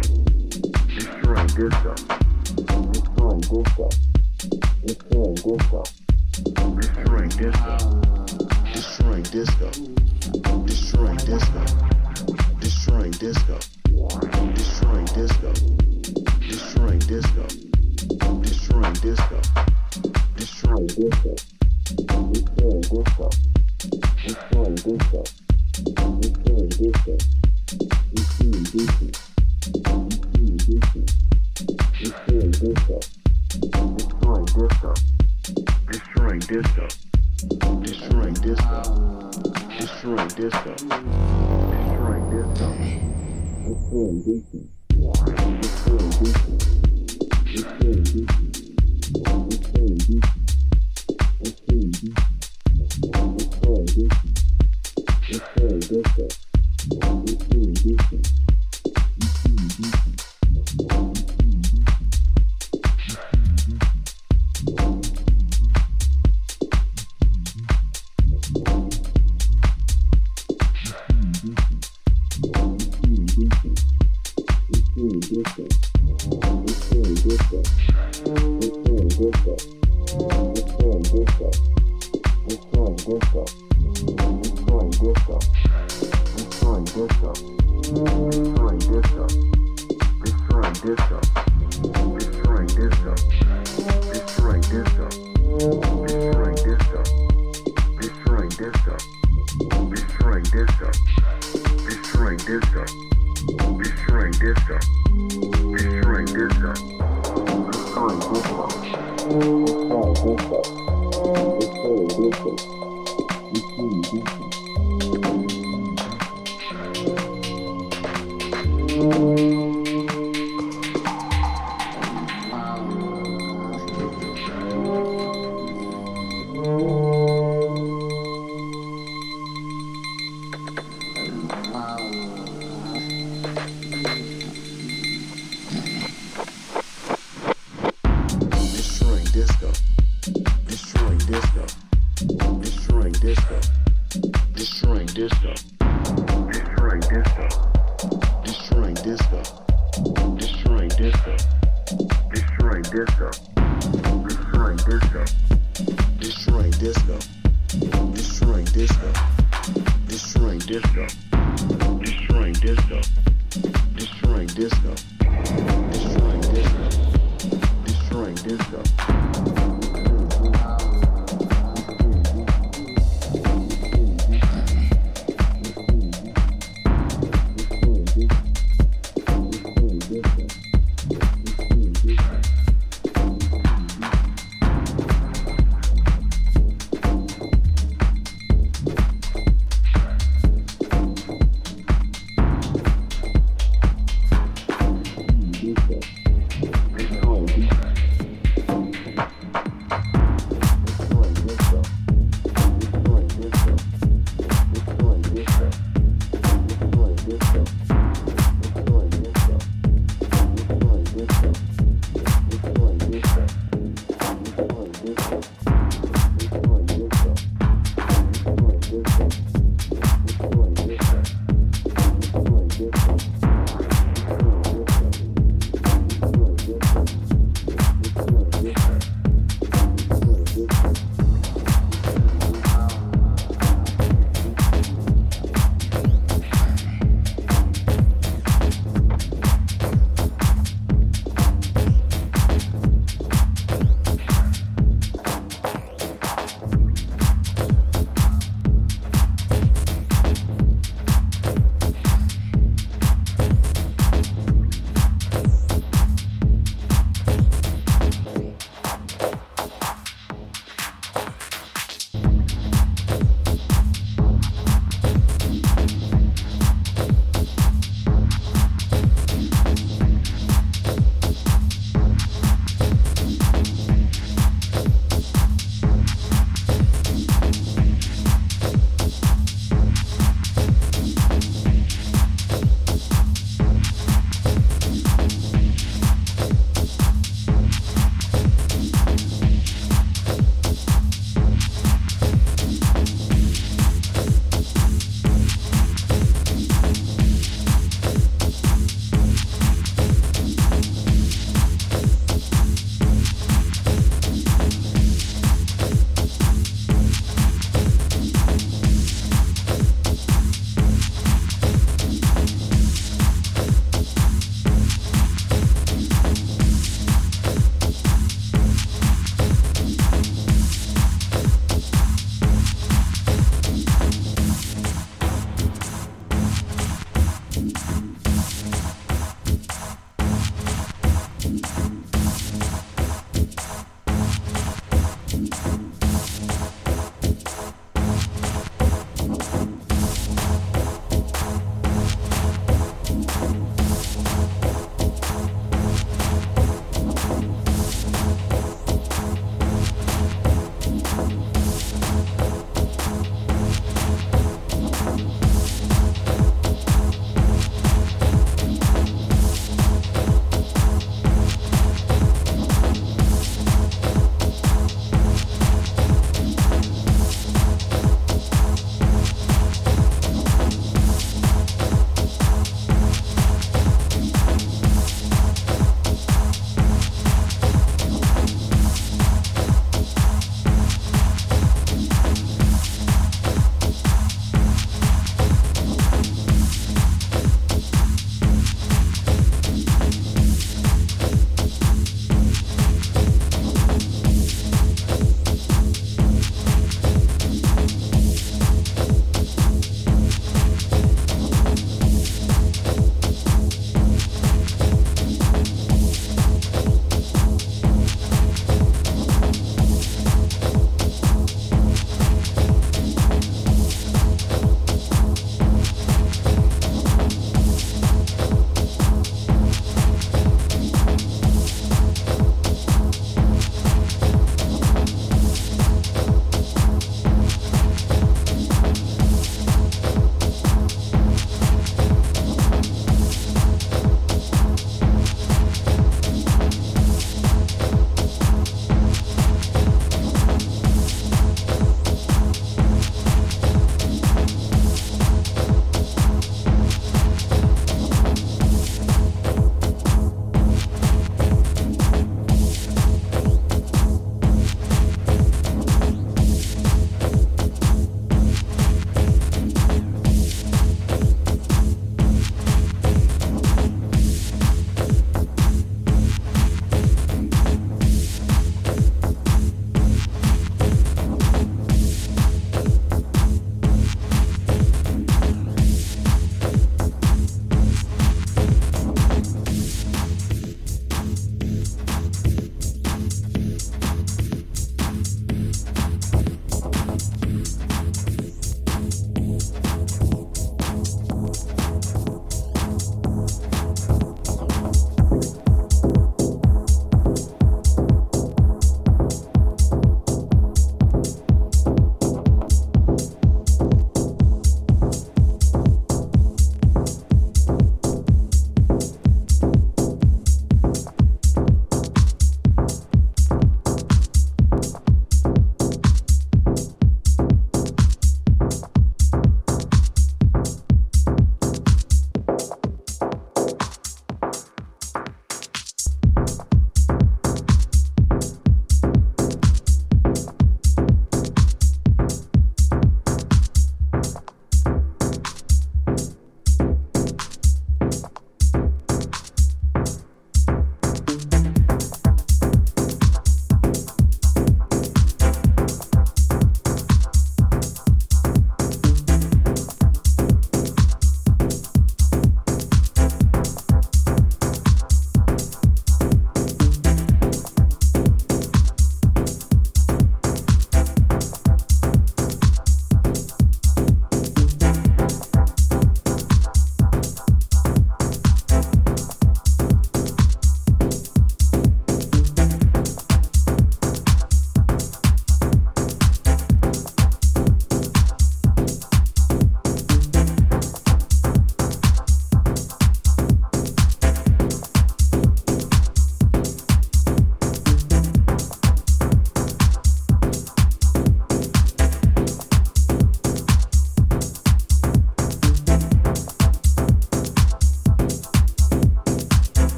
stuff. Destroying good stuff. Destroying good stuff. Destroying good stuff. Destroying good stuff.